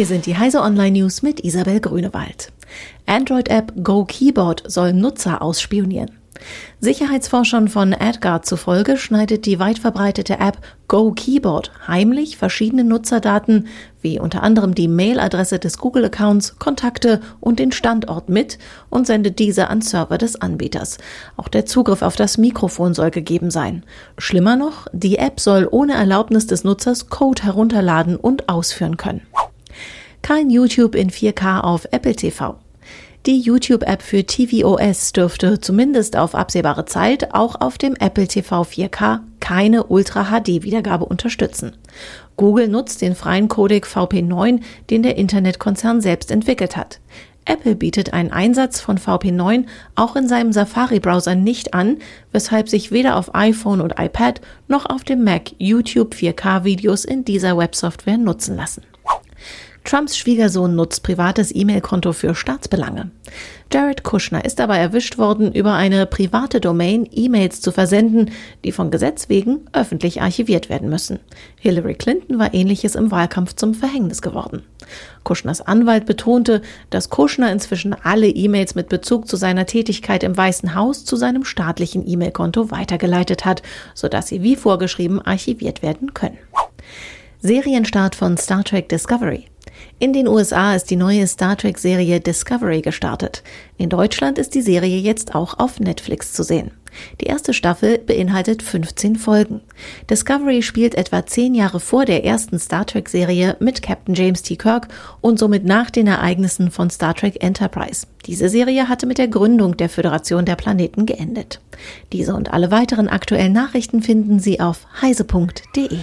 Hier sind die Heise Online News mit Isabel Grünewald. Android-App Go Keyboard soll Nutzer ausspionieren. Sicherheitsforschern von AdGuard zufolge schneidet die weit verbreitete App Go Keyboard heimlich verschiedene Nutzerdaten, wie unter anderem die Mailadresse des Google-Accounts, Kontakte und den Standort mit und sendet diese an Server des Anbieters. Auch der Zugriff auf das Mikrofon soll gegeben sein. Schlimmer noch, die App soll ohne Erlaubnis des Nutzers Code herunterladen und ausführen können. Kein YouTube in 4K auf Apple TV. Die YouTube-App für tvOS dürfte zumindest auf absehbare Zeit auch auf dem Apple TV 4K keine Ultra-HD-Wiedergabe unterstützen. Google nutzt den freien Codec VP9, den der Internetkonzern selbst entwickelt hat. Apple bietet einen Einsatz von VP9 auch in seinem Safari-Browser nicht an, weshalb sich weder auf iPhone und iPad noch auf dem Mac YouTube 4K-Videos in dieser Websoftware nutzen lassen. Trumps Schwiegersohn nutzt privates E-Mail-Konto für Staatsbelange. Jared Kushner ist dabei erwischt worden, über eine private Domain E-Mails zu versenden, die von Gesetz wegen öffentlich archiviert werden müssen. Hillary Clinton war ähnliches im Wahlkampf zum Verhängnis geworden. Kushners Anwalt betonte, dass Kushner inzwischen alle E-Mails mit Bezug zu seiner Tätigkeit im Weißen Haus zu seinem staatlichen E-Mail-Konto weitergeleitet hat, sodass sie wie vorgeschrieben archiviert werden können. Serienstart von Star Trek Discovery. In den USA ist die neue Star Trek-Serie Discovery gestartet. In Deutschland ist die Serie jetzt auch auf Netflix zu sehen. Die erste Staffel beinhaltet 15 Folgen. Discovery spielt etwa zehn Jahre vor der ersten Star Trek-Serie mit Captain James T. Kirk und somit nach den Ereignissen von Star Trek Enterprise. Diese Serie hatte mit der Gründung der Föderation der Planeten geendet. Diese und alle weiteren aktuellen Nachrichten finden Sie auf heise.de.